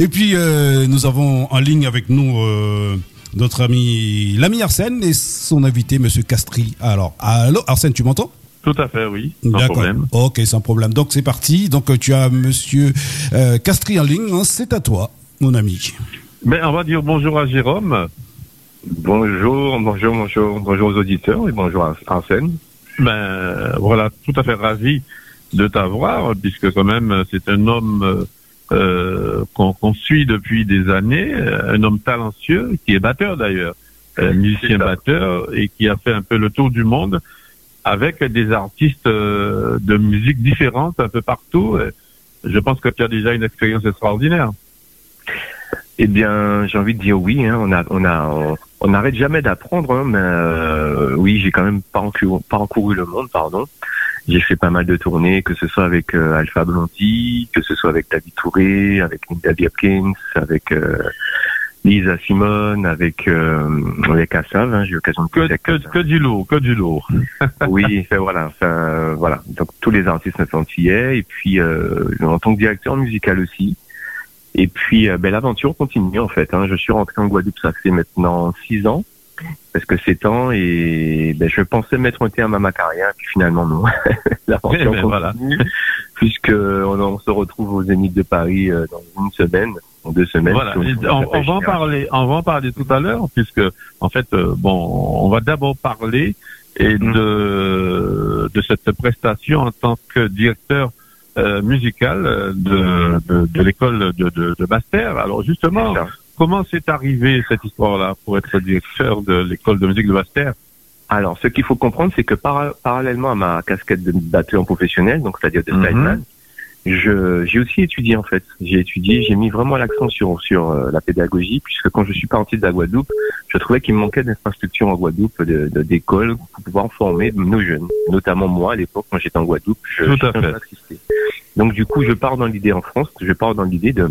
Et puis, nous avons en ligne avec nous notre ami l'ami Arsène et son invité, Monsieur Castri. Alors, allô, Arsène, tu m'entends? Tout à fait, oui. Sans problème. Ok, sans problème. Donc c'est parti. Donc tu as Monsieur Castri en ligne. Hein, c'est à toi, mon ami. Mais on va dire bonjour à Jérôme. Bonjour, bonjour, bonjour, bonjour aux auditeurs et bonjour à Arsène. Ben voilà, tout à fait ravi de t'avoir, puisque quand même c'est un homme euh, qu'on suit depuis des années, un homme talentueux, qui est batteur d'ailleurs, musicien batteur, et qui a fait un peu le tour du monde avec des artistes euh, de musique différentes un peu partout. Je pense que tu as déjà une expérience extraordinaire. Eh bien, j'ai envie de dire oui. Hein. On a, on a, on n'arrête jamais d'apprendre, hein, mais euh, oui, j'ai quand même pas encouru, pas encouru le monde, pardon. J'ai fait pas mal de tournées, que ce soit avec euh, Alpha Blondy, que ce soit avec David Touré, avec David Hopkins, avec euh, Lisa Simone, avec euh, avec Assav. Hein, j'ai eu l'occasion de que, que, que, du lourd, que du lourd. oui, voilà, voilà. Donc tous les artistes antillais et puis euh, en tant que directeur musical aussi. Et puis, euh, ben, l'aventure continue en fait. Hein. Je suis rentré en Guadeloupe, ça fait maintenant six ans, parce que c'est temps et ben, je pensais mettre un terme à ma carrière, puis finalement non. l'aventure ben, continue, voilà. puisque on, se retrouve aux Zénith de Paris euh, dans une semaine, en deux semaines. Voilà. On, va en parler, on va en parler tout à l'heure, puisque en fait, euh, bon, on va d'abord parler et mm. de de cette prestation en tant que directeur euh, musicale euh, de, de, de l'école de, de, de. Alors justement, comment c'est arrivé cette histoire-là pour être directeur de l'école de musique de Basse-Terre? Alors, ce qu'il faut comprendre, c'est que parallèlement à ma casquette de batteur professionnel, donc c'est-à-dire de mm je j'ai aussi étudié en fait. J'ai étudié, j'ai mis vraiment l'accent sur sur euh, la pédagogie puisque quand je suis parti de la Guadeloupe, je trouvais qu'il me manquait d'infrastructures en Guadeloupe, de d'écoles pour pouvoir former nos jeunes, notamment moi à l'époque quand j'étais en Guadeloupe. Je, Tout à fait. Donc du coup, je pars dans l'idée en France, je pars dans l'idée de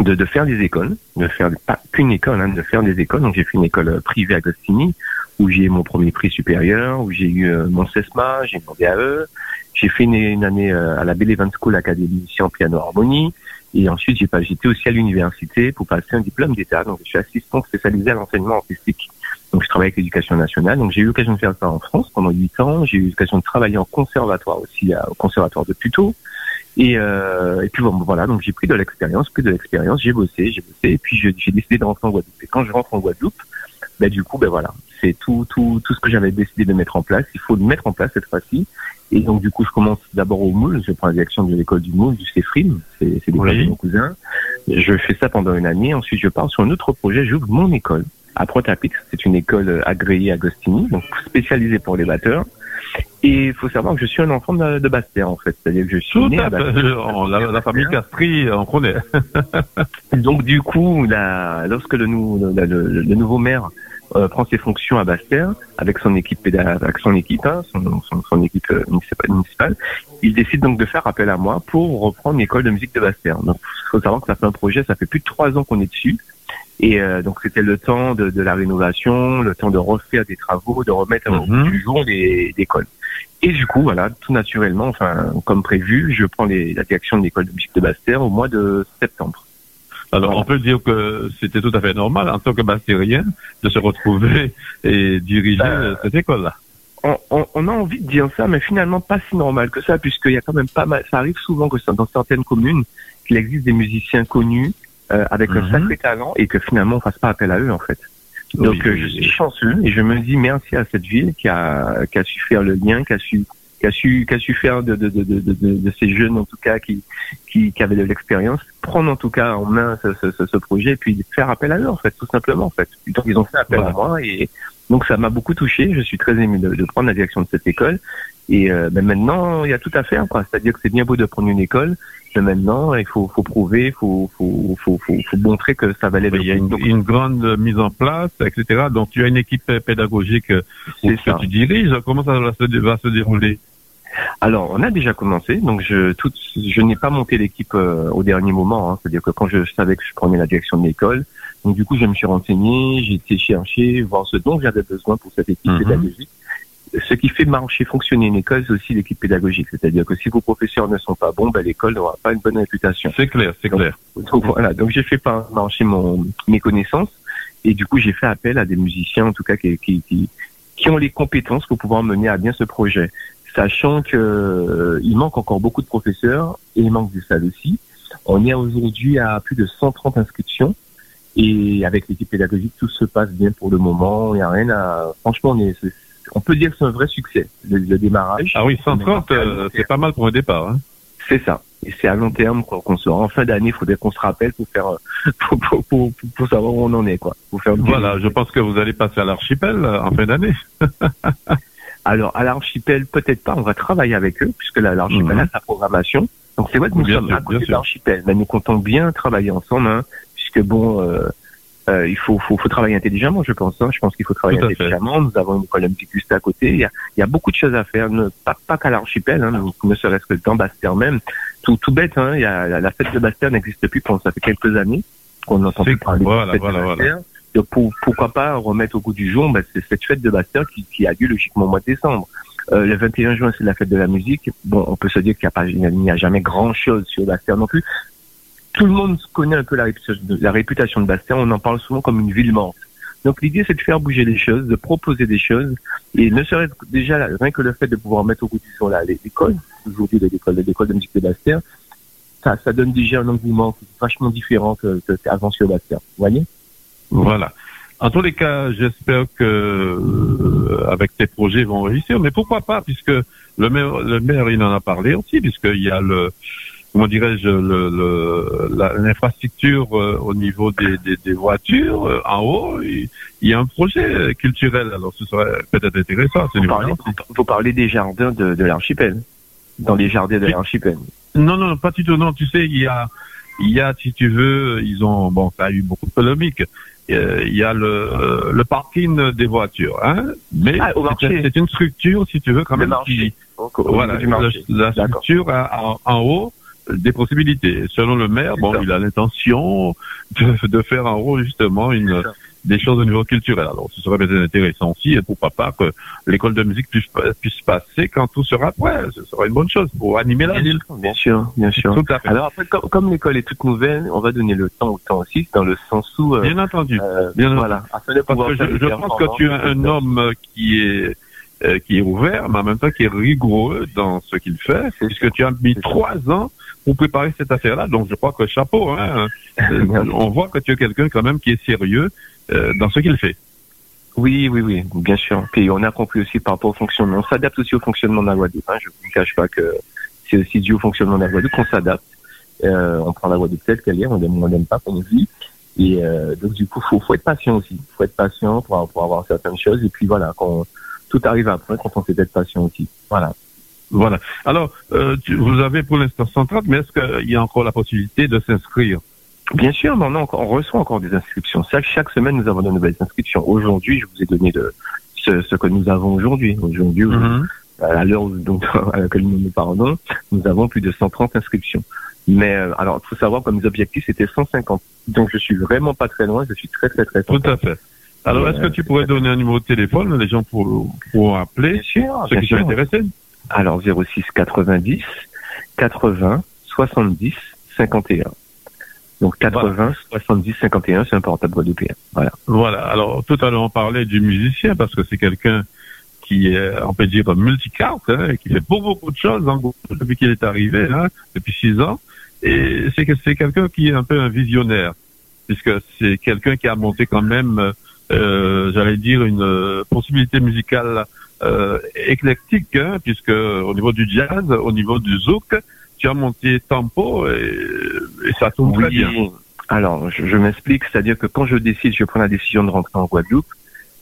de, de, faire des écoles, de faire pas qu'une école, hein, de faire des écoles. Donc j'ai fait une école privée à Gostini où j'ai eu mon premier prix supérieur, où j'ai eu euh, mon CESMA, j'ai mon DAE, j'ai fait une, année euh, à la Belle Event School Academy en piano harmonie. Et ensuite, j'ai pas, j'étais aussi à l'université pour passer un diplôme d'État. Donc, je suis assistant spécialisé à l'enseignement artistique. Donc, je travaille avec l'éducation nationale. Donc, j'ai eu l'occasion de faire ça en France pendant huit ans. J'ai eu l'occasion de travailler en conservatoire aussi, au conservatoire de Puteaux. Et, euh, et puis bon, voilà, donc j'ai pris de l'expérience, pris de l'expérience, j'ai bossé, j'ai bossé, et puis j'ai décidé de rentrer en Guadeloupe. Et quand je rentre en Guadeloupe, ben du coup, ben voilà, c'est tout, tout, tout ce que j'avais décidé de mettre en place. Il faut le mettre en place cette fois-ci. Et donc, du coup, je commence d'abord au Moule. Je prends la direction de l'école du Moule, du CEFRIM. C'est l'école de mon cousin. Je fais ça pendant une année. Ensuite, je pars sur un autre projet. J'ouvre mon école à Protapix. C'est une école agréée à Gostini, donc spécialisée pour les batteurs. Et il faut savoir que je suis un enfant de, de Bastère, en fait. C'est-à-dire que je suis né à, La, famille Castri, on connaît. donc, du coup, la, lorsque le, le, le nouveau maire euh, prend ses fonctions à Bastère avec son équipe avec son équipe, hein, son, son, son, équipe euh, municipale, Il décide donc de faire appel à moi pour reprendre l'école de musique de Bastère. Donc, il faut savoir que ça fait un projet, ça fait plus de trois ans qu'on est dessus. Et euh, donc c'était le temps de, de, la rénovation, le temps de refaire des travaux, de remettre au bout du jour des, écoles. Et du coup, voilà, tout naturellement, enfin comme prévu, je prends les, la direction de l'école de musique de Bastère au mois de septembre. Alors, on peut dire que c'était tout à fait normal en tant que bastérien de se retrouver et diriger ben, cette école-là. On, on, a envie de dire ça, mais finalement pas si normal que ça, puisqu'il y a quand même pas mal. Ça arrive souvent que dans certaines communes qu'il existe des musiciens connus euh, avec un mhm. sacré talent et que finalement on fasse pas appel à eux en fait. Donc euh, je suis chanceux et je me dis merci à cette ville qui a qui a su faire le lien, qui a su qui a su qui a su faire de de, de, de, de, ces jeunes en tout cas qui qui, qui avaient de l'expérience prendre en tout cas en main ce, ce, ce, projet et puis faire appel à eux en fait tout simplement en fait donc ils ont fait appel à moi et donc ça m'a beaucoup touché. Je suis très ému de, de, prendre la direction de cette école. Et euh, ben maintenant il y a tout à faire c'est-à-dire que c'est bien beau de prendre une école mais maintenant il faut faut prouver faut faut faut faut, faut montrer que ça valait il y a une, une, grande mise en place etc donc tu as une équipe pédagogique que tu diriges. Comment ça va se, va se dérouler? Alors, on a déjà commencé. Donc, je, tout, je n'ai pas monté l'équipe euh, au dernier moment. Hein. C'est-à-dire que quand je savais que je prenais la direction de l'école, donc du coup, je me suis renseigné, j'ai été chercher, voir ce dont j'avais besoin pour cette équipe mhm. pédagogique. ce qui fait marcher, fonctionner une école, c'est aussi l'équipe pédagogique. C'est-à-dire que si vos professeurs ne sont pas bons, ben, l'école n'aura pas une bonne réputation. C'est clair, c'est clair. Donc voilà, donc j'ai fait marcher mon, mes connaissances et du coup j'ai fait appel à des musiciens, en tout cas qui, qui, qui, qui ont les compétences pour pouvoir mener à bien ce projet. Sachant que euh, il manque encore beaucoup de professeurs et il manque des salles aussi. On est aujourd'hui à plus de 130 inscriptions et avec l'équipe pédagogique tout se passe bien pour le moment. Il n'y a rien à. Franchement, on est, on peut dire que c'est un vrai succès le, démarrage. Ah oui, 130, euh, c'est pas mal pour un départ. Hein. C'est ça. Et c'est à long terme qu'on sera en fin d'année. Il faudrait qu'on se rappelle pour faire pour, pour, pour, pour, savoir où on en est quoi. Pour faire voilà, je pense que vous allez passer à l'archipel euh, en fin d'année. Alors à l'archipel peut-être pas. On va travailler avec eux puisque l'archipel a mhm. sa programmation. Donc c'est vrai que nous sommes à côté de l'archipel, mais nous comptons bien travailler ensemble, hein, puisque bon, euh, euh, il faut, faut, faut, travailler intelligemment, je pense. Hein. Je pense qu'il faut travailler intelligemment. Nous avons une école juste à côté. Il y, a, il y a beaucoup de choses à faire, ne, pas, pas qu'à l'archipel, hein, ne serait-ce que dans Bastère même. Tout, tout bête, hein, il y a, la, fête de Bastère n'existe plus pendant ça fait quelques années qu'on n'entend plus parler voilà, de fête voilà, de Bastère. Donc pour, pourquoi pas remettre au goût du jour c'est cette fête de Bastère qui, qui a lieu logiquement au mois de décembre. Euh, le 21 juin, c'est la fête de la musique. Bon, on peut se dire qu'il n'y a, a, jamais grand-chose sur Bastère non plus, tout le monde connaît un peu la réputation, de, la Bastien. On en parle souvent comme une ville morte. Donc l'idée, c'est de faire bouger les choses, de proposer des choses. Et ne serait-ce déjà rien que le fait de pouvoir mettre au goût du jour l'école, aujourd'hui l'école, l'école de musique de Bastien, ça, ça donne déjà un engouement vachement différent que, que avant sur Bastien. Vous voyez? Voilà. En tous les cas, j'espère que euh, avec tes projets vont réussir. Mais pourquoi pas, puisque le maire, le maire, il en a parlé aussi, puisqu'il y a le comment dirais-je, l'infrastructure euh, au niveau des, des, des voitures euh, en haut. Il, y a un projet culturel, alors ce serait peut-être intéressant. Vous parlez, vous parlez des jardins de, de l'archipel, dans les jardins de l'archipel. Non, non, pas du tout. Non, tu sais, il y a, il y a, si tu veux, ils ont, bon, ça a eu beaucoup de polémiques. Euh, il y a le, le parking des voitures, hein, mais ah, c'est une structure, si tu veux, quand même. Qui, voilà, la, structure en, en haut des possibilités. Selon le maire, bon, il a l'intention de, de, faire en haut justement une des choses au niveau culturel. Alors, ce serait peut-être intéressant aussi, et pourquoi pas que l'école de musique puisse, puisse passer quand tout sera prêt. Ce serait une bonne chose pour animer la ville. Bien sûr, bien sûr. Alors après, comme, l'école est toute nouvelle, on va donner le temps au temps aussi, dans le sens où... Euh, bien entendu. Euh, bien voilà. Parce que je, je pense que tu es un homme qui est euh, qui est ouvert, mais en même temps qui est rigoureux dans ce qu'il fait, puisque tu as mis trois ans pour préparer cette affaire-là. Donc je crois que chapeau, hein, on voit que tu es quelqu'un quand même qui est sérieux euh, dans ce qu'il fait. Oui, oui, oui, bien sûr. Puis on a compris aussi par rapport au fonctionnement. On s'adapte aussi au fonctionnement de la Guadeloupe. Hein. Je ne vous cache pas que c'est aussi dû au fonctionnement de la Guadeloupe qu'on s'adapte. Euh, on prend la Guadeloupe telle qu'elle est, on n'aime pas qu'on nous vit. Et euh, donc du coup, faut, faut être patient aussi. faut être patient pour, pour avoir certaines choses. Et puis voilà, quand tout arrive après quand on sait être patient aussi. Voilà. Voilà. Alors, euh, vous avez pour l'instant 130, mais est-ce qu'il y a encore la possibilité de s'inscrire? Bien sûr, mais on, on, reçoit encore des inscriptions. Chaque, chaque semaine, nous avons de nouvelles inscriptions. Aujourd'hui, je vous ai donné de, ce, ce que nous avons aujourd'hui. Aujourd'hui, mm-hmm. à l'heure à laquelle nous nous parlons, nous avons plus de 130 inscriptions. Mais euh, alors, il faut savoir comme mes objectifs, c'était 150. Donc, je suis vraiment pas très loin. Je suis très, très, très Tout à fait. Alors, est-ce que tu pourrais donner un numéro de téléphone Les gens pour, pour appeler bien sûr, ceux qui sont intéressés? Alors, 06 90 80 70 51. Donc 80, 70, 51, c'est un portable guadeloupéen. Voilà. Voilà. Alors, tout à l'heure, on parlait du musicien parce que c'est quelqu'un qui est, on peut dire, multicarte, hein, qui fait beaucoup, beaucoup de choses en depuis qu'il est arrivé, hein, depuis six ans. Et c'est que c'est quelqu'un qui est un peu un visionnaire, puisque c'est quelqu'un qui a monté quand même euh, j'allais dire, une euh, possibilité musicale euh, éclectique, hein, puisque au niveau du jazz, au niveau du zouk, tu as monté tempo et, ça tourne très bien. Alors, je, m'explique, c'est-à-dire que quand je décide, je prends la décision de rentrer en Guadeloupe.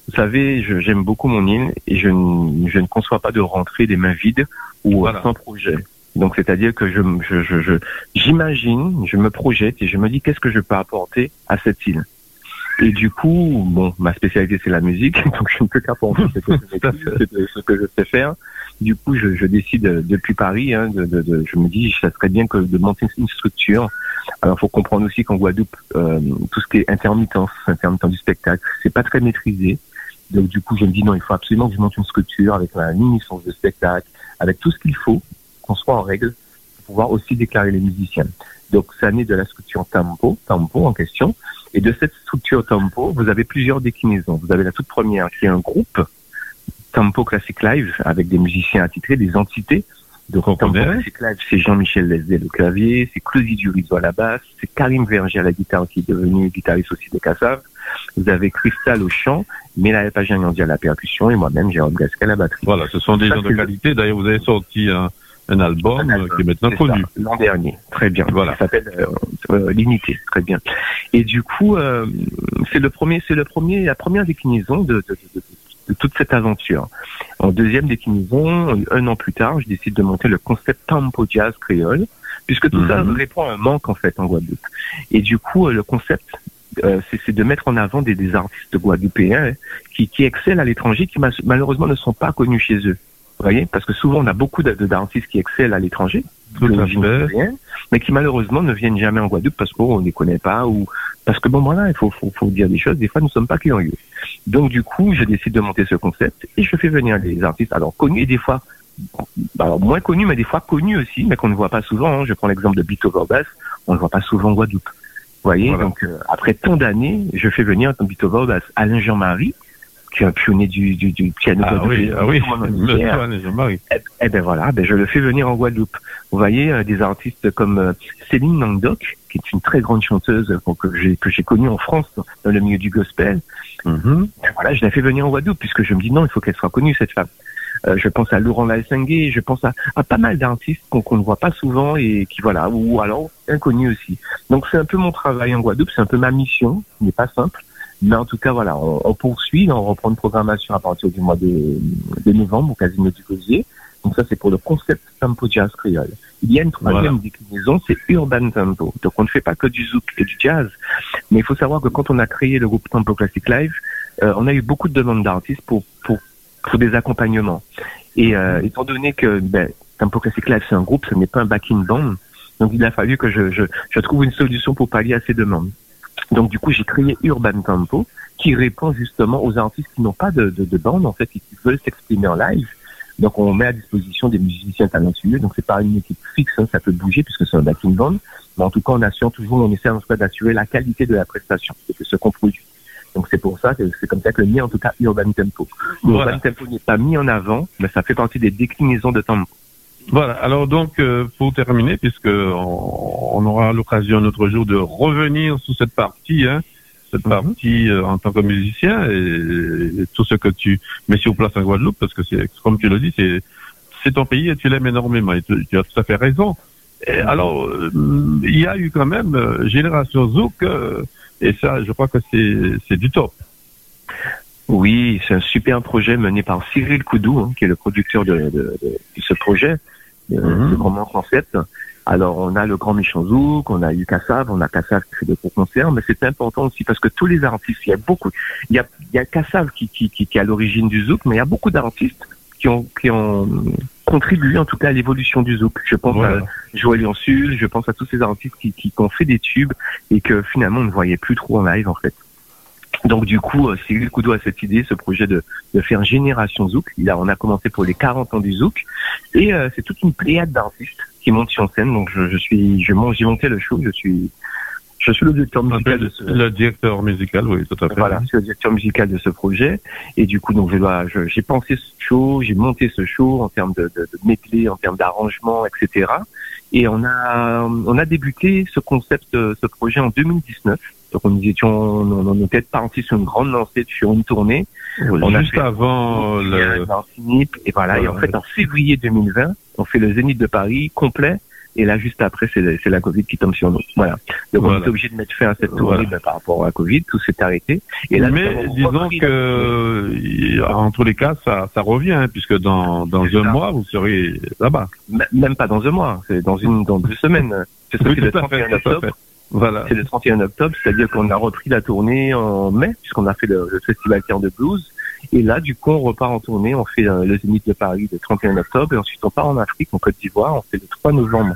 Vous savez, j'aime beaucoup mon île et je, je, ne conçois pas de rentrer des mains vides ou sans projet. Donc, c'est-à-dire que je, je, j'imagine, je me projette et je me dis qu'est-ce que je peux apporter à cette île? Et du coup, bon, ma spécialité c'est la musique, donc je ne peux qu'apprendre ce, ce que je sais faire. Du coup, je, je décide euh, depuis Paris, hein, de, de, de, je me dis, ça serait bien que de monter une structure. Alors, faut comprendre aussi qu'en Guadeloupe, euh, tout ce qui est intermittence, intermittent du spectacle, c'est pas très maîtrisé. Donc du coup, je me dis non, il faut absolument que je monte une structure avec une mini-licence de spectacle, avec tout ce qu'il faut, qu'on soit en règle, pour pouvoir aussi déclarer les musiciens. Donc ça naît de la structure Tempo, Tempo en question. Et de cette structure Tempo, vous avez plusieurs déclinaisons. Vous avez la toute première qui est un groupe, Tempo Classic Live, avec des musiciens attitrés, des entités. Donc Tempo Classic Live, c'est Jean-Michel Lesdé le clavier, c'est Claudie Durizo à la basse, c'est Karim Verger à la guitare qui est devenu guitariste aussi de Cassav. Vous avez Cristal au chant, Mélaïa Pagin-Yandi à la percussion et moi-même Jérôme Gasquet à la batterie. Voilà, ce sont des gens de qualité. D'ailleurs, vous avez sorti un, un album, qui est maintenant connu. L'an dernier, très bien. Voilà. Ça s'appelle euh, euh, L'unité, très bien. Et du coup, euh, c'est le premier, c'est le premier, la première déclinaison de, de, de, de, toute cette aventure. En deuxième déclinaison, un an plus tard, je décide de monter le concept Tempo Jazz créole, puisque tout ça mhm. répond à un manque en fait en Guadeloupe. Et du coup, le concept euh, c'est de mettre en avant des, des artistes guadeloupéens qui, qui excellent à l'étranger, qui malheureusement ne sont pas connus chez eux. Vous voyez Parce que souvent, on a beaucoup d'artistes qui excellent à l'étranger, mais qui malheureusement ne viennent jamais en Guadeloupe parce qu'on ne les connaît pas ou parce que bon voilà, il faut, faut, faut dire des choses. Des fois, nous ne sommes pas curieux. Donc du coup, je décide de monter ce concept et je fais venir des artistes alors connus et des fois alors moins connus, mais des fois connus aussi, mais qu'on ne voit pas souvent. Hein. Je prends l'exemple de Bito Vorbas, on ne voit pas souvent en Guadeloupe. Vous voyez, donc euh, après tant d'années, je fais venir Bito Vorbas Alain Jean-Marie, qui est un pionnier du, du, du piano ah, oui, ah oui, eh, eh ben voilà, ben je le fais venir en Guadeloupe. Vous voyez, euh, des artistes comme euh, Céline Nangdok, qui est une très grande chanteuse que j'ai que j'ai connue en France dans le milieu du gospel. Mm Voilà, je la fais venir en Guadeloupe puisque je me dis non, il faut qu'elle soit connue cette femme. Euh, je pense à Laurent Laessengue, je pense à, à pas mal d'artistes qu'on ne voit pas souvent et qui voilà, ou alors inconnus aussi. Donc c'est un peu mon travail en Guadeloupe, c'est un peu ma mission, ce n'est pas simple. Mais en tout cas, voilà, on, on, poursuit, on reprend une programmation à partir du mois de, de novembre au Casino du Gosier. Donc ça, c'est pour le concept Tempo Jazz Créole. Il y a une troisième déclinaison, c'est Urban Tempo. Donc on ne fait pas que du zouk et du jazz, mais il faut savoir que quand on a créé le groupe Tempo Classic Live, euh, on a eu beaucoup de demandes d'artistes pour, pour, pour des accompagnements. Et euh, étant donné que ben, Tempo Classic Live, c'est un groupe, ce n'est pas un backing band, donc il a fallu que je, je, je trouve une solution pour pallier à ces demandes. Donc du coup, j'ai créé Urban Tempo, qui répond justement aux artistes qui n'ont pas de, de, de bande en fait et qui veulent s'exprimer en live. Donc on met à disposition des musiciens talentueux. Donc c'est pas une équipe fixe, hein, ça peut bouger puisque c'est un backing band. Mais en tout cas, on assure toujours, on essaie en tout cas d'assurer la qualité de la prestation et de ce qu'on produit. Donc c'est pour ça que c'est comme ça que le mien, en tout cas, Urban Tempo. Urban Tempo n'est pas mis en avant, mais ça fait partie des déclinaisons de Tempo. Voilà. Alors donc, euh, pour terminer, puisque on, aura l'occasion un autre jour de revenir sur cette partie, hein, cette mhm. partie euh, en tant que musicien et, tout ce que tu mets sur place en Guadeloupe, parce que c'est comme tu le dis, c'est c'est ton pays et tu l'aimes énormément. Et tu, as tout à fait raison. Et alors, euh, il y a eu quand même Génération Zouk, et ça, je crois que c'est c'est du top. Oui, c'est un super projet mené par Cyril Koudou, hein, qui est le producteur de, de, de, de ce projet, de, mm -hmm. concept. Alors, on a le Grand Méchant Zouk, on a eu Kassav, on a Kassav qui fait des gros concerts, mais c'est important aussi parce que tous les artistes, il y a beaucoup, il y a, il y a Kassav qui, qui, qui, qui est à l'origine du Zouk, mais il y a beaucoup d'artistes qui ont, qui ont contribué en tout cas à l'évolution du Zouk. Je pense à Joël Yansul, je pense à tous ces artistes qui, qui, qui ont fait des tubes et que finalement on ne voyait plus trop en live en fait. Donc du coup, euh, Cyril Koudou a cette idée, ce projet de, de faire Génération Zouk. Il a, on a commencé pour les 40 ans du Zouk. Et euh, c'est toute une pléiade d'artistes qui montent sur scène. Donc je, je suis, je j'ai monté le show, je suis je suis le directeur musical de ce... Le directeur musical, oui, tout à fait. Voilà, je suis le directeur musical de ce projet. Et du coup, donc, je dois, j'ai pensé ce show, j'ai monté ce show en termes de, de, de en termes d'arrangement, etc. Et on a, on a débuté ce concept, ce projet en 2019. Donc nous étions, on, était parti sur une grande lancée, sur une tournée. on Juste a avant le... Et voilà, et en fait en février 2020, on fait le Zénith de Paris complet. Et là, juste après, c'est la Covid qui tombe sur nous. Voilà. Donc, on est obligé de mettre fin à cette tournée ben, par rapport à la Covid. Tout s'est arrêté. Et là, Mais disons que, en tous les cas, ça, ça revient, hein, puisque dans, dans un mois, vous serez là-bas. Même pas dans un mois. C'est dans une, dans deux semaines. C'est ce oui, le 31 octobre. Voilà. C'est le 31 octobre, c'est-à-dire qu'on a repris la tournée en mai, puisqu'on a fait le, le festival Cœur de Blues. Et là, du coup, on repart en tournée, on fait euh, le Zénith de Paris le 31 octobre, et ensuite on part en Afrique, en Côte d'Ivoire, on fait le 3 novembre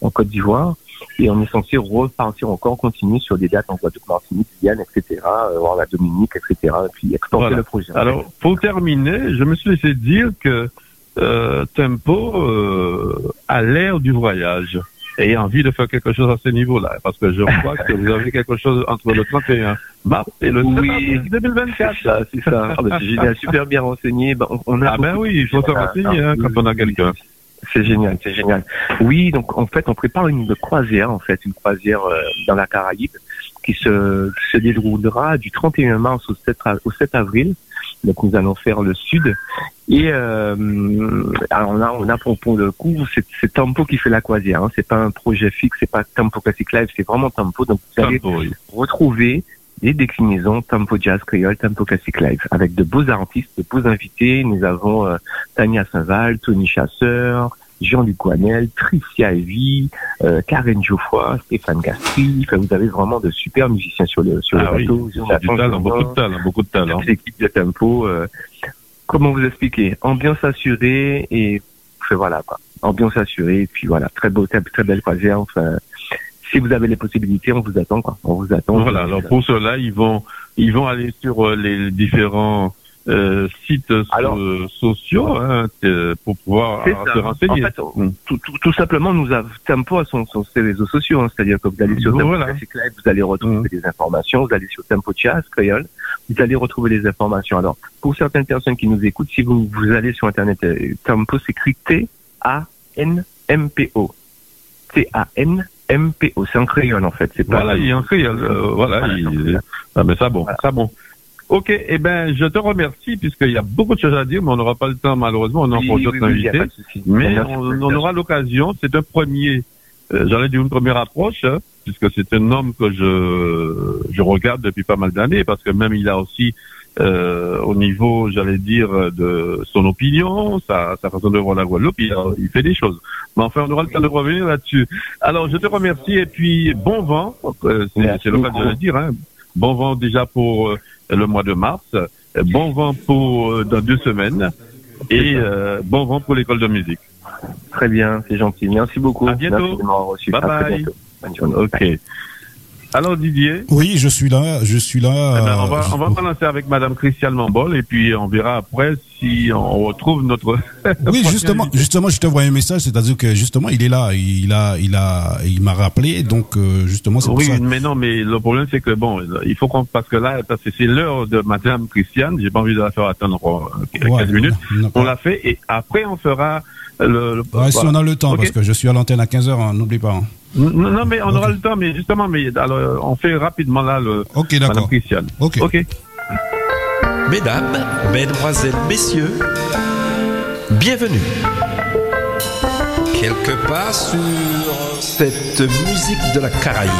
en Côte d'Ivoire. Et on est censé repartir encore, continuer sur des dates en Guadeloupe, Martinique, Guyane, etc., euh, voir la Dominique, etc., et puis exporter le projet. Alors, pour terminer, je me suis laissé dire que euh, Tempo euh, a l'air du voyage et envie de faire quelque chose à ce niveau-là, parce que je crois que vous avez quelque chose entre le 31 mars et le Oui. 2024. C'est ça, c'est ça. Génial, super bien renseigné. Bah, on- on a Ah ben oui, il faut se renseigner hein, quand on a quelqu'un. C'est génial, c'est génial. Oui, donc en fait, on prépare une croisière, en fait, une croisière euh, dans la Caraïbe qui se, qui se déroulera du 31 mars au 7, a- au 7 avril. Donc nous allons faire le sud. Et euh, alors on a, on a pour, pour le coup, c'est c'est Tempo qui fait la croisière. Hein. C'est pas un projet fixe, c'est pas Tempo Classic Live, c'est vraiment Tempo. Donc vous allez Tempo, oui. retrouver des déclinaisons Tempo Jazz Créole, Tempo Classic Live, avec de beaux artistes, de beaux invités. Nous avons euh, Tania Saint-Val, Tony Chasseur, Jean-Luc Guanel, Tricia Evie, euh, Karen Geoffroy, Stéphane Gastry. Enfin, vous avez vraiment de super musiciens sur le sur Ah le oui, bateau. du talent, beaucoup de talent, beaucoup de talent. L'équipe de Tempo. euh, comment vous expliquer? Ambiance assurée et enfin, voilà quoi. Ambiance assurée et puis voilà, très beau, très, très belle croisière. Enfin, si vous avez les possibilités, on vous attend quoi. On vous attend. Voilà, alors pour cela, ils vont ils vont aller sur euh, les différents euh, sites Alors- so- sociaux hein, euh, pour pouvoir euh, se renseigner. En fait, Mm. tout, tout, tout simplement, nous avons Tempo à son, son, ses réseaux sociaux, hein, c'est-à-dire que vous allez sur Tempo Voilà. Vous allez retrouver des informations, vous allez sur Tempo Jazz, Créole, vous allez retrouver les informations. Alors, pour certaines personnes qui nous écoutent, si vous, vous allez sur Internet, euh, Tempo s'écrit T-A-N-M-P-O. T-A-N-M-P-O. C'est en créole, en fait. C'est pas, Voilà, il est en créole. euh, voilà, Voilà, il- ah, mais ça bon, Voilà. ça bon. Ok, eh ben, je te remercie puisqu'il y a beaucoup de choses à dire, mais on n'aura pas le temps malheureusement. On a encore oui, d'autres oui, invités. Mais on, aura l'occasion. C'est un premier, euh, j'allais dire une première approche, hein, puisque c'est un homme que je je regarde depuis pas mal d'années, parce que même il a aussi euh, au niveau, j'allais dire, de son opinion, sa, sa façon de voir la Guadeloupe, il, a- il fait des choses. Mais enfin, on aura le temps de revenir là-dessus. Alors, je te remercie et puis bon vent, euh, c'est cas de le dire, hein. Bon vent déjà pour euh, le mois de mars, bon vent pour euh, dans deux semaines et euh, bon vent pour l'école de musique. Très bien, c'est gentil. Merci beaucoup. À bientôt. Reçu. Bye À bye. bientôt. Ok. Alors Didier, Oui, je suis là, je suis là. eh ben, on va euh, on va commencer avec Madame Christiane Mambol et puis on verra après si on retrouve notre. Oui, justement, justement, je te vois un message, c'est-à-dire que justement, il est là, il a, il a, il m'a rappelé, donc euh, justement, c'est pour Oui, ça. mais non, mais le problème c'est que bon, il faut qu'on parce que là, parce que c'est l'heure de Madame Christiane, j'ai pas envie de la faire attendre euh, 15 Ouais, minutes. On l'a fait et après on fera le. le- Ouais, si on a le temps, parce que je suis à l'antenne à 15h, n'oublie pas. hein. Non, non, mais on aura le temps, mais justement, mais alors on fait rapidement là le Ok, Madame d'accord. Christiane. Ok. Ok. Mesdames, Mesdemoiselles, Messieurs, bienvenue. Quelque part sur cette musique de la Caraïbe.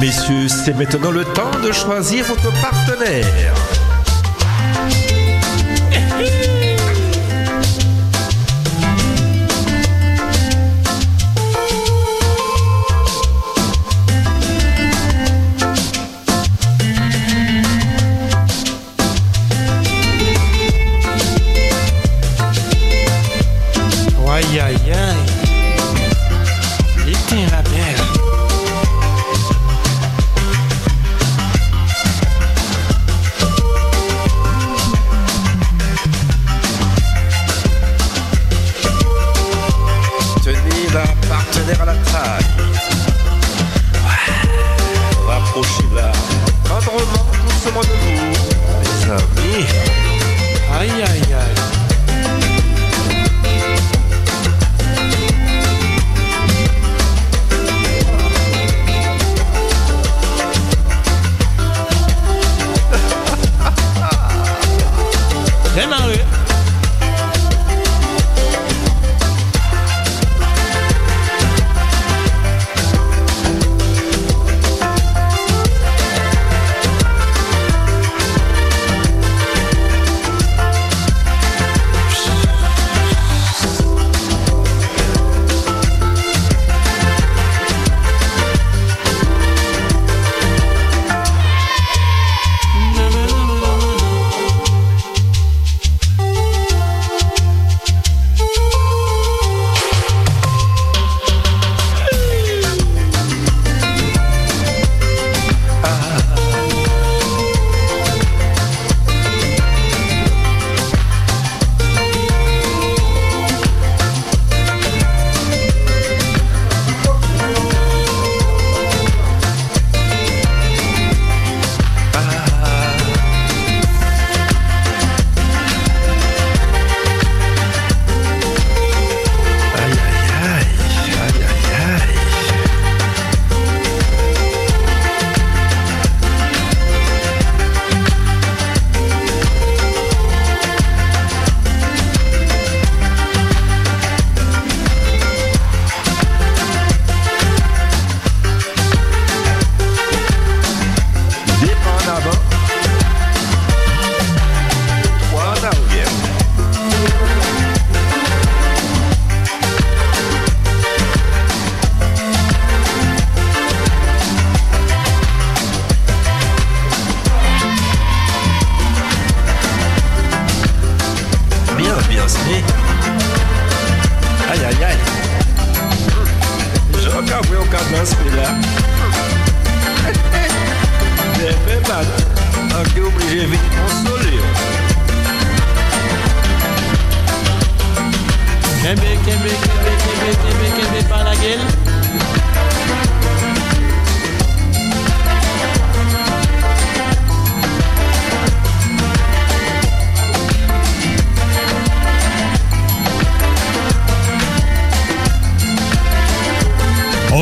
Messieurs, c'est maintenant le temps de choisir votre partenaire. Ouais. Rapprochez-la tendrement, doucement de vous.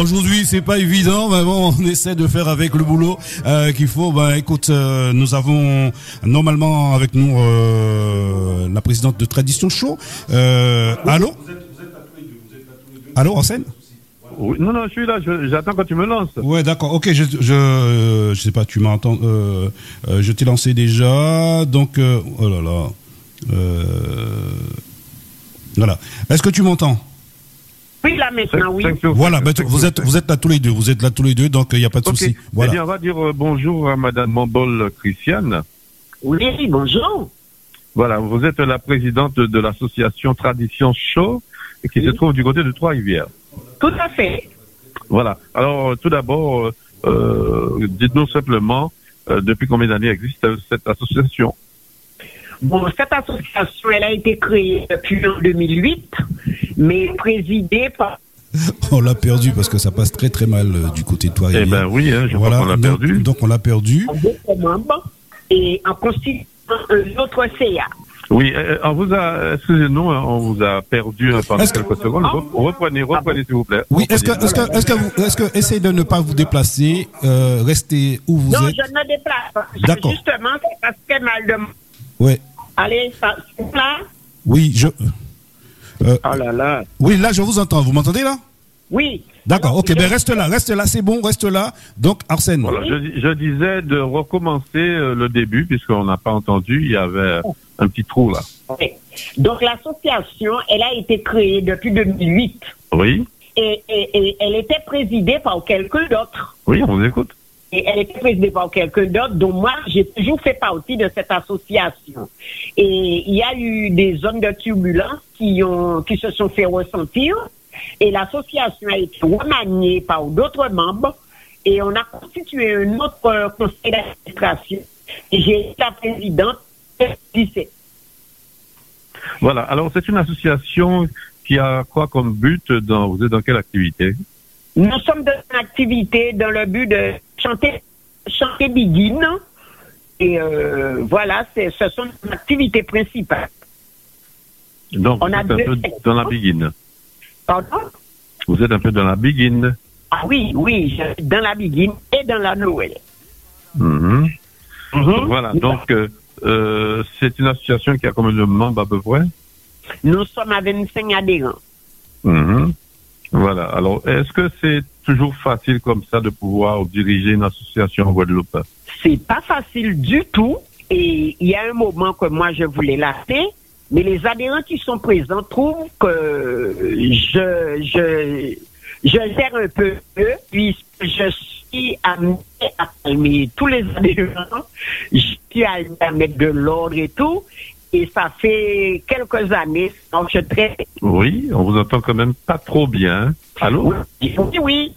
Aujourd'hui, c'est pas évident, mais bon, on essaie de faire avec le boulot euh, qu'il faut. Ben, écoute, euh, nous avons normalement avec nous euh, la présidente de Tradition Show. Euh, allô? Allô, en scène Oui, non, non, je suis là, j'attends quand tu me lances. Ouais, d'accord. Ok, je, je, euh, je sais pas, tu m'entends. Euh, euh, je t'ai lancé déjà, donc oh là là. Voilà. Est-ce que tu m'entends? Oui, là maintenant, oui. Voilà. ben, vous êtes, vous êtes là tous les deux. Vous êtes là tous les deux, donc il n'y a pas de Ok. souci. Eh bien, on va dire euh, bonjour à Madame Mambol Christiane. Oui, bonjour. Voilà, vous êtes la présidente de l'association Tradition Show qui se trouve du côté de Trois-Rivières. Tout à fait. Voilà. Alors, euh, tout d'abord, euh, euh, dites-nous simplement euh, depuis combien d'années existe euh, cette association? Bon, cette association, elle a été créée depuis en 2008, mais présidée par... On l'a perdu parce que ça passe très très mal euh, du côté de toi. Eh ben oui, hein, je voilà. crois qu'on l'a perdu. donc on l'a perdu. d'autres membres et en constituant un autre CA. Oui, euh, on vous a, excusez-nous, hein, on vous a perdu euh, pendant Est-ce que- quelques secondes. Re- Reprenez, reprenez s'il vous plaît. Oui, est-ce que, est-ce que, est-ce que vous, est-ce que, essayez de ne pas vous déplacer, euh, restez où vous non, êtes? je ne me déplace pas. D'accord. Justement, c'est parce qu'elle m'a demandé... Ouais. Allez, ça, là? Oui, je, euh, Oh là là. oui, là, je vous entends. Vous m'entendez là? Oui. D'accord. Ok, Je- ben reste là, reste là, c'est bon, reste là. Donc, Arsène. Voilà, je, dis- je disais de recommencer euh, le début puisqu'on n'a pas entendu, il y avait un petit trou là. Oui. Donc, l'association, elle a été créée depuis 2008 Oui, et, et- et elle était présidée par quelqu'un d'autre. oui, on vous écoute. Et elle était présidée par quelqu'un d'autre, dont moi, j'ai toujours fait partie de cette association. Et il y a eu des zones de turbulence qui, ont, qui se sont fait ressentir. Et l'association a été remaniée par d'autres membres. Et on a constitué un autre euh, conseil d'administration. Et j'ai été la présidente en 2017. Voilà, alors c'est une association qui a quoi comme but dans, vous êtes dans quelle activité? Nous sommes dans une activité dans le but de chanter, chanter Begin. Et euh, voilà, c'est, ce sont nos activités principales. Donc On vous a êtes un peu dans la begin. Pardon? Vous êtes un peu dans la begin. Ah oui, oui, je dans la Begin et dans la Noël. Mhm. Mhm. Voilà, donc euh, euh, c'est une association qui a combien de membres à peu près? Nous sommes à 25 adhérents. Mhm. Voilà, alors est-ce que c'est toujours facile comme ça de pouvoir diriger une association en Guadeloupe? C'est pas facile du tout. Et il y a un moment que moi je voulais lâcher, mais les adhérents qui sont présents trouvent que je, je, je gère un peu puisque je suis amené à calmer tous les adhérents, je suis amené à mettre de l'ordre et tout. Et ça fait quelques années, donc je très Oui, on vous entend quand même pas trop bien. Allô oui, oui,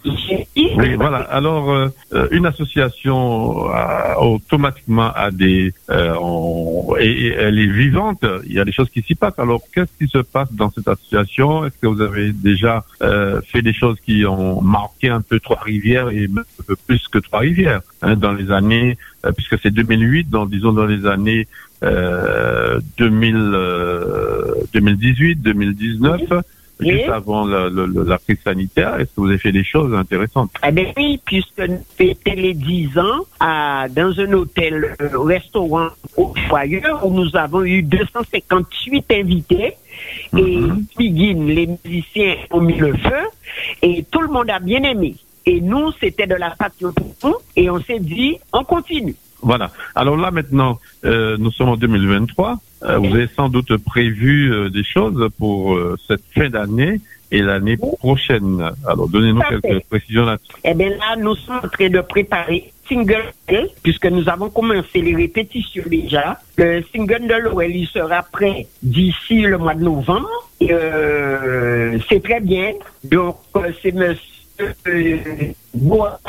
oui, voilà. Alors, euh, euh, une association euh, automatiquement a des, euh, on- et, et elle est vivante. Il y a des choses qui s'y passent. Alors, qu'est-ce qui se passe dans cette association? Est-ce que vous avez déjà euh, fait des choses qui ont marqué un peu Trois-Rivières et même un peu plus que Trois-Rivières hein, dans les années, euh, puisque c'est 2008, dans, disons dans les années euh, 2000, euh, 2018, 2019. Oui. Juste avant la, la- la- crise sanitaire, est-ce que vous avez fait des choses intéressantes? Eh bien oui, puisque nous fêtons les 10 ans à, dans un hôtel euh, restaurant au foyer où nous avons eu 258 invités et Begin, les musiciens ont mis le feu et tout le monde a bien aimé. Et nous, c'était de la passion pour nous et on s'est dit, on continue. Voilà. Alors là maintenant, euh, nous sommes en 2023. Euh, vous avez sans doute prévu euh, des choses pour cette fin d'année et l'année prochaine. Alors donnez-nous quelques précisions là-dessus. Eh bien là, nous sommes en train de préparer single puisque nous avons commencé les répétitions déjà. Le single de il sera prêt d'ici le mois de novembre. C'est très bien. Donc, c'est euh, Bois,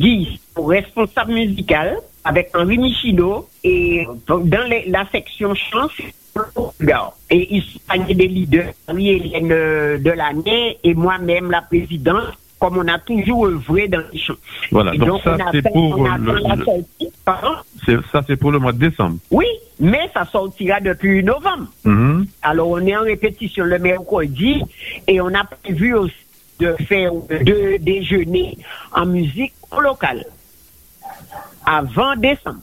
Guy, responsable musical, avec Henri Michino, et dans les- la section Gars. Et il s'agit des leaders, Henri-Hélène euh, de l'année, et moi-même, la présidente, comme on a toujours œuvré dans les chants. Voilà, Et donc ça, on c'est pour le- Ça, c'est pour le mois de décembre. Oui, mais ça sortira depuis novembre. Mhm. Alors, on est en répétition le mercredi et on a prévu aussi de faire deux déjeuners en musique au local avant décembre.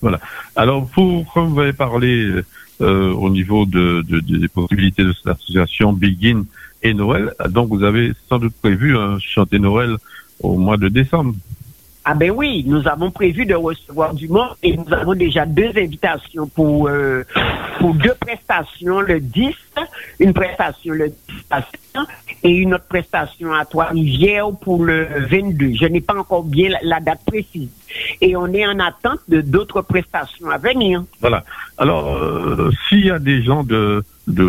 Voilà. Alors, pour, comme vous avez parlé euh, au niveau de, de- de- des possibilités de cette association Begin et Noël, donc vous avez sans doute prévu un chanter Noël au mois de décembre. Ah ben oui, nous avons prévu de recevoir du monde et nous avons déjà deux invitations pour euh, pour deux prestations le 10, une prestation le 10 à 100 et une autre prestation à Trois-Rivières pour le 22. Je n'ai pas encore bien la, date précise. Et on est en attente de d'autres prestations à venir. Voilà. Alors, euh, s'il y a des gens de,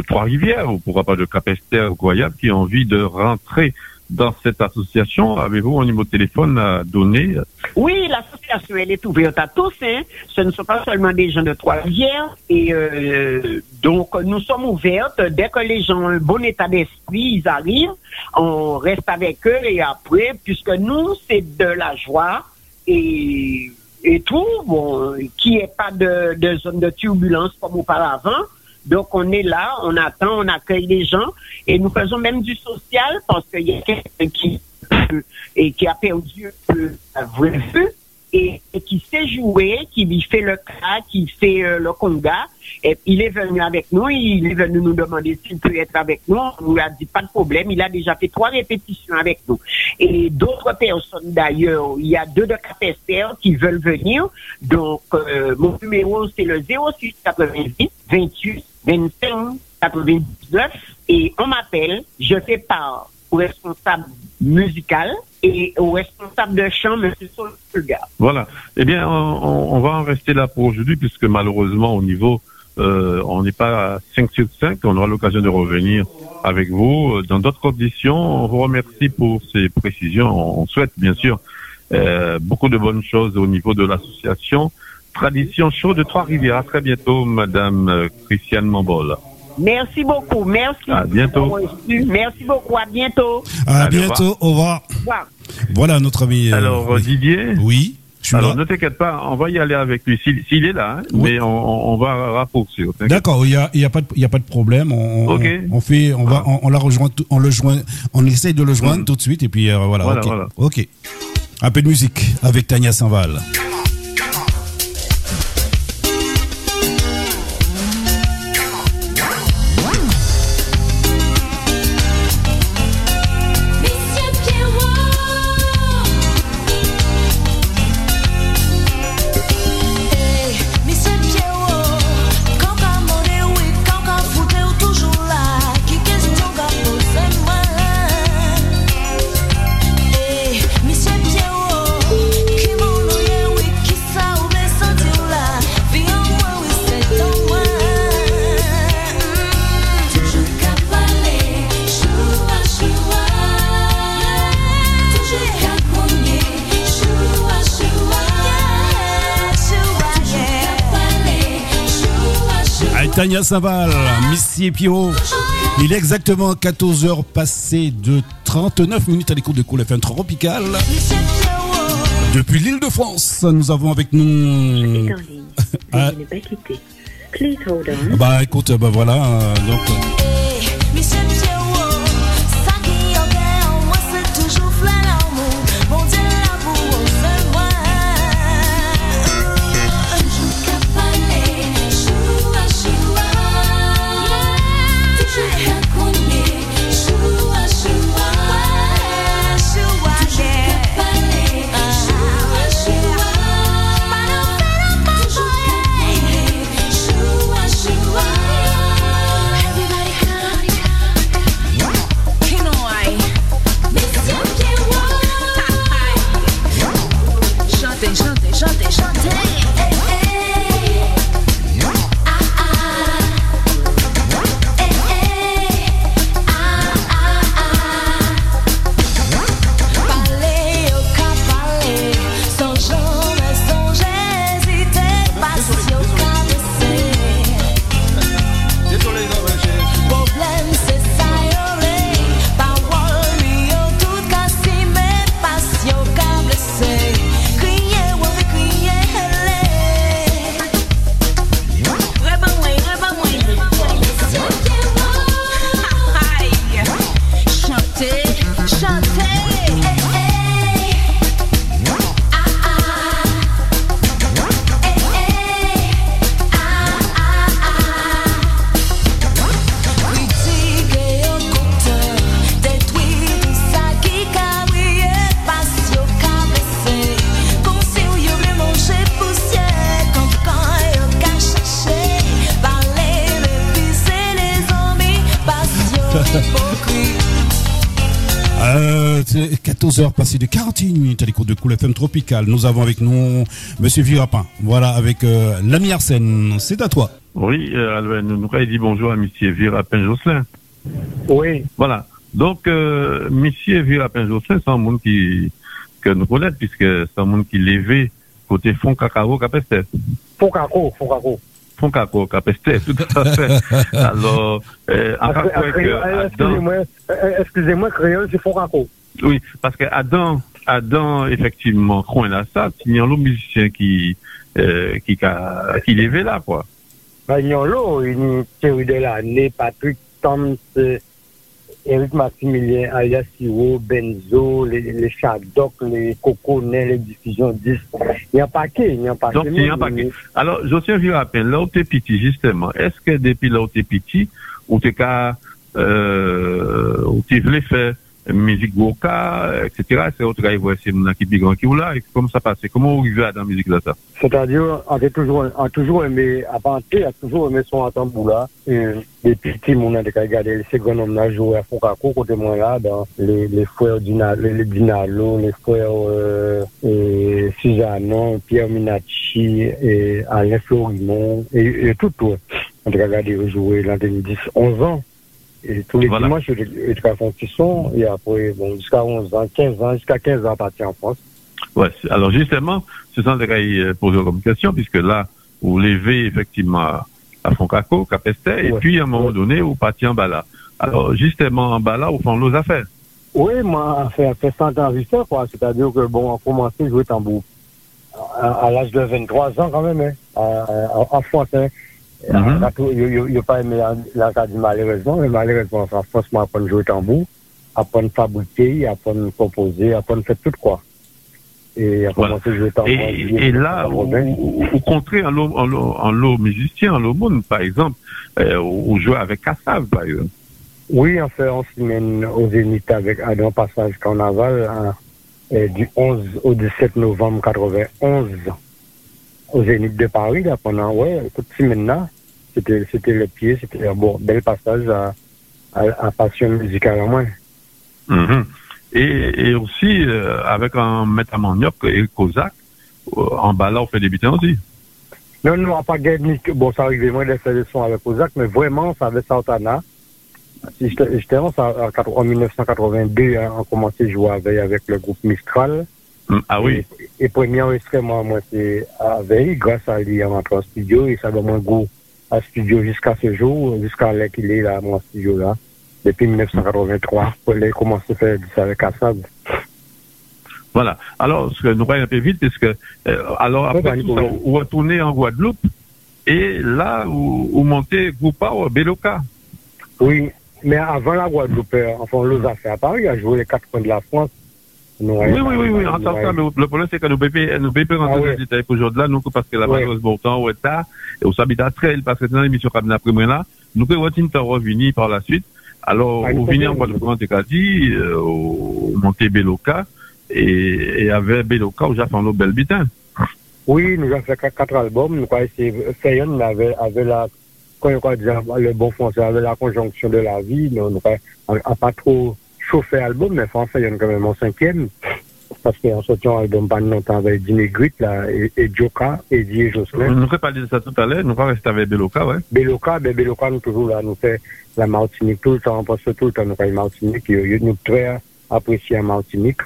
Trois-Rivières, ou pourquoi pas de Capesterre ou qui ont envie de rentrer dans cette association, avez-vous un numéro de téléphone à donner? Oui, l'association, elle est ouverte à tous. Hein. Ce ne sont pas seulement des gens de Trois-Rivières. Et euh, donc, nous sommes ouvertes. Dès que les gens ont un bon état d'esprit, ils arrivent. On reste avec eux et après, puisque nous, c'est de la joie et, et tout, bon, qui est pas de, de zone de turbulence comme auparavant. Donc, on est là, on attend, on accueille les gens et nous faisons même du social parce qu'il y a quelqu'un qui, et qui a perdu euh, la vraie vue et, qui sait jouer, qui lui fait le cas, qui fait euh, le conga. Et il est venu avec nous, il est venu nous demander s'il peut être avec nous. On lui a dit pas de problème. Il a déjà fait trois répétitions avec nous. Et d'autres personnes d'ailleurs, il y a deux de Capester qui veulent venir. Donc, euh, mon numéro, c'est le 06 90 28 25 99. Et on m'appelle, je fais part au responsable musical et au responsable de chant, M. Solga. Voilà. Eh bien, on, on va en rester là pour aujourd'hui, puisque malheureusement, au niveau, euh, on n'est pas à 5 sur 5. On aura l'occasion de revenir avec vous euh, dans d'autres conditions. On vous remercie pour ces précisions. On souhaite, bien sûr, euh, beaucoup de bonnes choses au niveau de l'association Tradition Chaud de Trois-Rivières. À très bientôt, Madame euh, Christiane Mambol. Merci beaucoup. Merci. À bientôt. Merci beaucoup. À bientôt. À bientôt, au revoir. Au revoir. Voilà notre ami. euh, Alors, oui. Didier Oui, Alors, là. ne t'inquiète pas, on va y aller avec lui. S'il s'il est là, hein, Oui. mais on, on va raccourcir. D'accord, il y a, il y a pas de, il y a pas de problème. On, fait, on va, on, on la rejoint, on le joint, on essaye de le joindre Mhm. tout de suite et puis euh, voilà. Voilà, ok. voilà. Ok. Un peu de musique avec Tania Saint-Val. Tania Saint-Val, Missy et Pierrot. Il est exactement 14 heures passées de 39 minutes à l'écoute de Cool FM Tropical. Depuis l'île de France, nous avons avec nous. Ah. On. Bah écoute, bah voilà, euh, donc. 14h passées de 41 minutes à l'écoute de Cool FM Tropical. Nous avons avec nous Monsieur Virapin. Voilà, avec euh, l'ami Arsène. C'est à toi. Oui, euh, Albert, nous nous avons dit bonjour à Monsieur Virapin Jocelyn. Oui, Voilà. Donc, euh, Monsieur Virapin Jocelyn, c'est un monde qui, que nous connaissons, puisque c'est un monde qui l'élevé côté fond cacao capestet. Fokako, Fokako. Fond cacao capestet, tout à fait. Alors, euh, euh, Excusez-moi, euh, excusez-moi, créole, c'est Fokako. Oui, parce que Adam, Adam, effectivement, croit là ça, il y a un musicien qui, euh, qui, qui l'élevé là, quoi. Ben, il y a une théorie de l'année, Patrick Thoms, euh, Eric Maximilien, alias Siro, Benzo, les, les Shadok, les Coconets, les diffusions 10. Il y a un paquet, il y a un paquet. Donc, il y a un paquet. Alors, Josien Virapin, là où t'es petit, justement, est-ce que depuis là où t'es petit, ou t'es qu'à, euh, t'es voulu faire? mizik voka, etc. Se ou tra evo ese moun an ki bigran ki ou la, kom sa pase? Koman ou rive a dan mizik la sa? Se ta diyo, an te toujou eme, apante, an toujou eme son an tambou la, depi ti moun an te ka gade, se gwen om nan jou e fokako kote moun la, le fwe le Dinalo, le fwe euh, Suzanon, Pierre Minacci, Alain Florimont, et tout tout. An te ka gade, jou e lan 2010, 11 an, Et tous les Voilà. dimanches, je je fais un petit son, et après, bon, jusqu'à 11 ans, 15 ans, jusqu'à 15 ans, parti en France. Ouais, alors justement, ce sont des gars posé comme question, puisque là, vous levez effectivement à, Foncaco, Capestet, et Ouais. puis à un moment Ouais. donné, vous partez en bas là. Alors, justement, en bas là, vous faites nos affaires? Oui, moi, fait, fait 100 ans fait, quoi. C'est-à-dire que, bon, on a commencé à jouer tambour à, à l'âge de 23 ans, quand même, hein, à- à- en France, hein. Mhm. On a tout- Il n'y a pas aimé la- l'Acadie, malheureusement, mais malheureusement, en France, moi, apprendre à jouer tambour, apprendre à fabriquer, apprendre à composer, apprendre à faire tout, quoi. Et Voilà. jouer tambour. Et, là, vous, 1980. vous, vous contrez en lot musicien, en lot monde, par exemple, euh, vous jouez avec Kassav, par exemple. Oui, on fait on se mène au Zénith avec Adam Passage Carnaval hein, euh, du 11 au 17 novembre 91 au Zénith de Paris. Là, pendant ouais, toute semaine là, c'était c'était le pied, c'était un bon, bel passage à, à, à passion musicale à moi. Mhm. Et, et aussi, euh, avec un maître à manioc et Kozak, euh, en bas là, on fait des butins aussi. Non, non, à pas gagné, bon, ça arrivait moins de faire des sons avec Ozak, mais vraiment, ça avait Santana. J'étais en, ça, en quatre- en 1982, hein, on commençait à jouer avec, avec le groupe Mistral. Mm, Ah oui. Et, et premier enregistrement, moi, c'est avec, grâce à lui, entrant en studio, et ça donne mon goût à studio jusqu'à ce jour, jusqu'à là qu'il est là, mon studio là, depuis 1983, pour aller commencer à faire ça avec Assad. Voilà. Alors, ce que nous voyons un peu vite, puisque, euh, alors après bah, tout ça, vous retournez en Guadeloupe, et là, vous, vous montez Groupa ou Beloka. Oui, mais avant la Guadeloupe, euh, enfin, on les a fait à Paris, à jouer les quatre coins de la France. Oui, ouais, oui, oui, oui, nous, en tant ouais. que mais le problème, c'est que nous ne pouvons pas rentrer Ah dans ouais. les détails pour aujourd'hui, là, nous, parce que la Ouais. malheureusement, temps, au retard, et on s'habite à très, parce que dans l'émission après moi là, nous pouvons revenir par la suite. Alors, Ah, venez bien, en. Guadeloupe, dit, euh, au monter Beloka, et, avec Beloka, où j'ai fait un bel bitin. Oui, nous avons fait quatre, albums. Nous avons essayé, Fayon avait, avait la, quand on dire le bon français, avait la conjonction de la vie. Nous nous avons pas trop chauffé album, mais enfin, Fayon quand même en cinquième. Parce qu'en sortant album pas longtemps avec Dini Grit, là, et, et Joka, et Dieu Jocelyn. Nous ne parler de ça tout à l'heure, nous allons rester avec Beloka, ouais. Beloka, ben Beloka, nous toujours là, nous fait la Martinique tout le temps, on passe tout le temps, nous fait Martinique, et nous très apprécié la Martinique.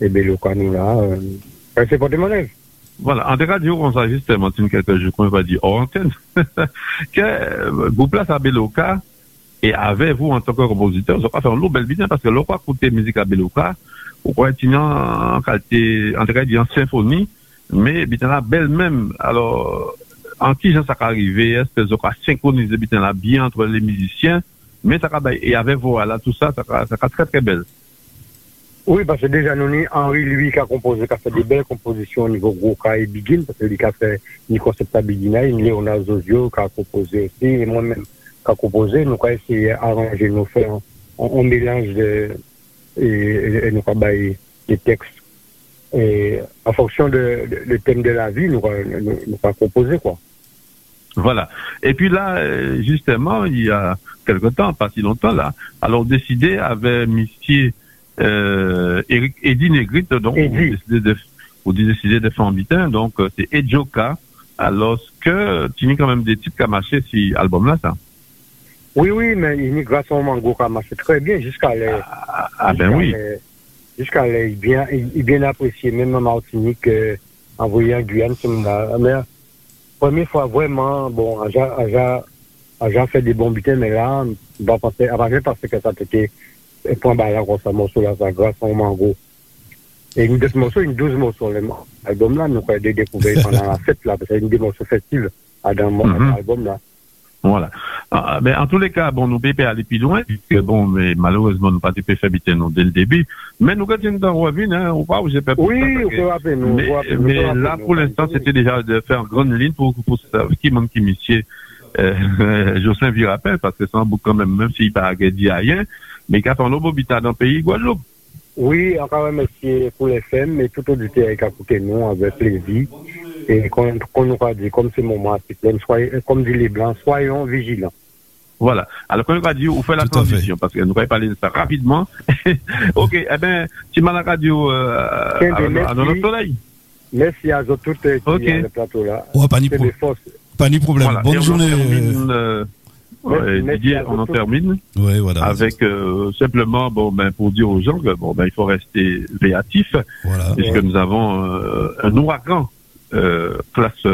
Et Beloka, nous là, euh, c'est pour des monnaie. Voilà, en tout cas, dire on ça justement, c'est une quelque chose qu'on va dire hors antenne, que vous place à Beloka, Et avec vous, en tant que compositeur, vous n'avez pas fait un lot bel bizan, parce que l'on va écouter musique à Belouka, ou quoi est-il en qualité, en tout cas, en symphonie, mais bizan la bel même. Alors, en qui j'en s'est arrivé, est-ce que j'aurais synchronisé bizan la bien entre les musiciens, mais ça va, et avec vous, là, tout ça, ça va très très bel. Oui, parce que déjà, nous, Henri, lui, qui a composé, qui a fait des belles compositions au niveau Grouka et Bigin, parce que lui, qui a fait ni Concepta Bigina, ni Léonard Zozio, qui a composé aussi, et moi-même. Qui a composé, nous, avons essayé d'arranger, nous faire un, mélange de, et, et, et nous, avons des textes. Et en fonction de, de, de thème de la vie, nous, avons- composé, quoi. Voilà. Et puis là, euh, justement, il y a quelque temps, pas si longtemps là, alors décidé avec Missier euh, Eric, Eddie donc, vous décidez de, vous décidez de faire un bitin, donc, euh, c'est Edjoka, alors que tu mis quand même des types qui a marché si album-là, ça. Oui, oui, mais il est grâce au mango qui a marché très bien jusqu'à les. Ah, ben jusqu'à oui. Jusqu'à les, il bien, bien apprécié, même en Martinique, euh, envoyé en Guyane, ce moment-là. Mais, première fois, vraiment, bon, Aja fait des bons butins, mais là, on va penser, avant, je pensais que ça était un point barre, comme ça, morceau là, ça, grâce au mango. Et une douze morceaux, une douze morceaux, l'album là, nous, avons découvert pendant la fête, là, parce que c'est une des morceaux festives, à dans mon Mhm. album là. Voilà. Ah, ben, en tous les cas, bon, nous peut aller plus loin, puisque bon, mais malheureusement, nous pas pu faire habiter nous dès le début. Mais nous continuons dans Revine, hein, ou pas, ou j'ai pas Oui, on peut rappeler nous. Mais, mais rappeler là, pour l'instant, c'était déjà de faire une grande ligne pour, pour, savoir qui manque qui monsieur, euh, Jocelyn Virapin, parce que c'est un bout quand même, même s'il pas dit à rien, mais quand on a habitat dans le pays Guadeloupe. Oui, encore un merci pour les femmes, mais tout auditeur qui a écouté nous avec plaisir. Et qu'on nous a dit, comme c'est moment, c'est plein, soyez, comme dit les Blancs, soyons vigilants. Voilà. Alors, quand on va dire, on fait la transition, parce que nous allons parler de ça rapidement. ok, eh ben, tu m'as la radio, euh, à, merci. à notre soleil. Merci à vous toutes euh, qui Ok. sont sur le plateau là. Ouais, pas ni pro-. Pas ni problème. Voilà. Et Bonne on en journée. termine, euh, Merci, ouais, merci Didier, à on en termine. Ouais, voilà. Avec euh, simplement bon ben pour dire aux gens que bon ben il faut rester véatif Voilà. puisque nous avons euh, un ouragan euh, classe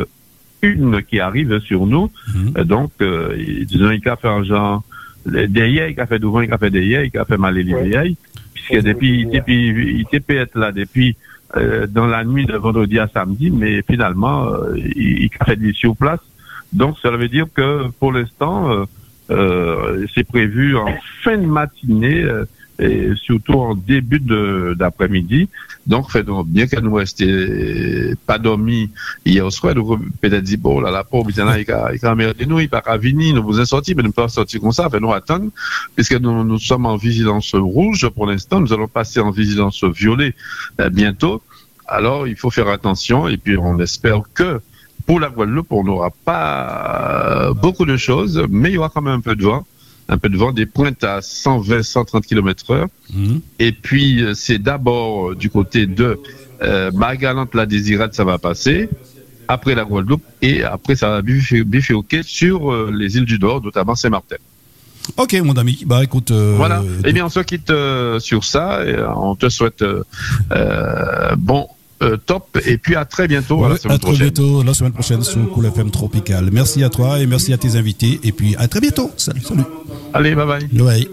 1 qui arrive sur nous. Euh, donc euh, il- disons il a fait un genre derrière il a fait devant il a fait derrière il a fait mal les Ouais. derrière puisque depuis depuis il était peut être là depuis euh, dans la nuit de vendredi à samedi mais finalement euh, il, il a fait des sur place. Donc ça veut dire que pour l'instant euh, euh, c'est prévu en fin de matinée euh, et surtout en début d'après-midi. Donc, bien qu'elle nous restait pas dormi hier soir, nous peut-être dit bon là la pauvre, il a emmerdé nous, il pas qu'à venir, nous vous en sortir, mais nous pas sortir comme ça, fait nous attendre, puisque nous, nous sommes en vigilance rouge pour l'instant, nous allons passer en vigilance violet euh, bientôt. Alors, il faut faire attention et puis on espère que pour la Guadeloupe, on n'aura pas beaucoup de choses, mais il y aura quand même un peu de vent. Un peu de vent, des pointes à 120, 130 km heure. Mhm. Et puis, euh, c'est d'abord euh, du côté de euh, Margalante, la Désirade, ça va passer. Après la Guadeloupe. Et après, ça va bifur- bifurquer sur euh, les îles du Nord, notamment Saint-Martin. Ok, mon ami. Bah, écoute. euh, Voilà. Eh bien, on se quitte euh, sur ça. Et, euh, on te souhaite bon euh, top. Et puis, à très bientôt. à la semaine à très prochaine. bientôt la semaine prochaine sur Cool FM Tropical. Merci à toi et merci à tes invités. Et puis à très bientôt. Salut, salut. Allez, bye bye. Ouais.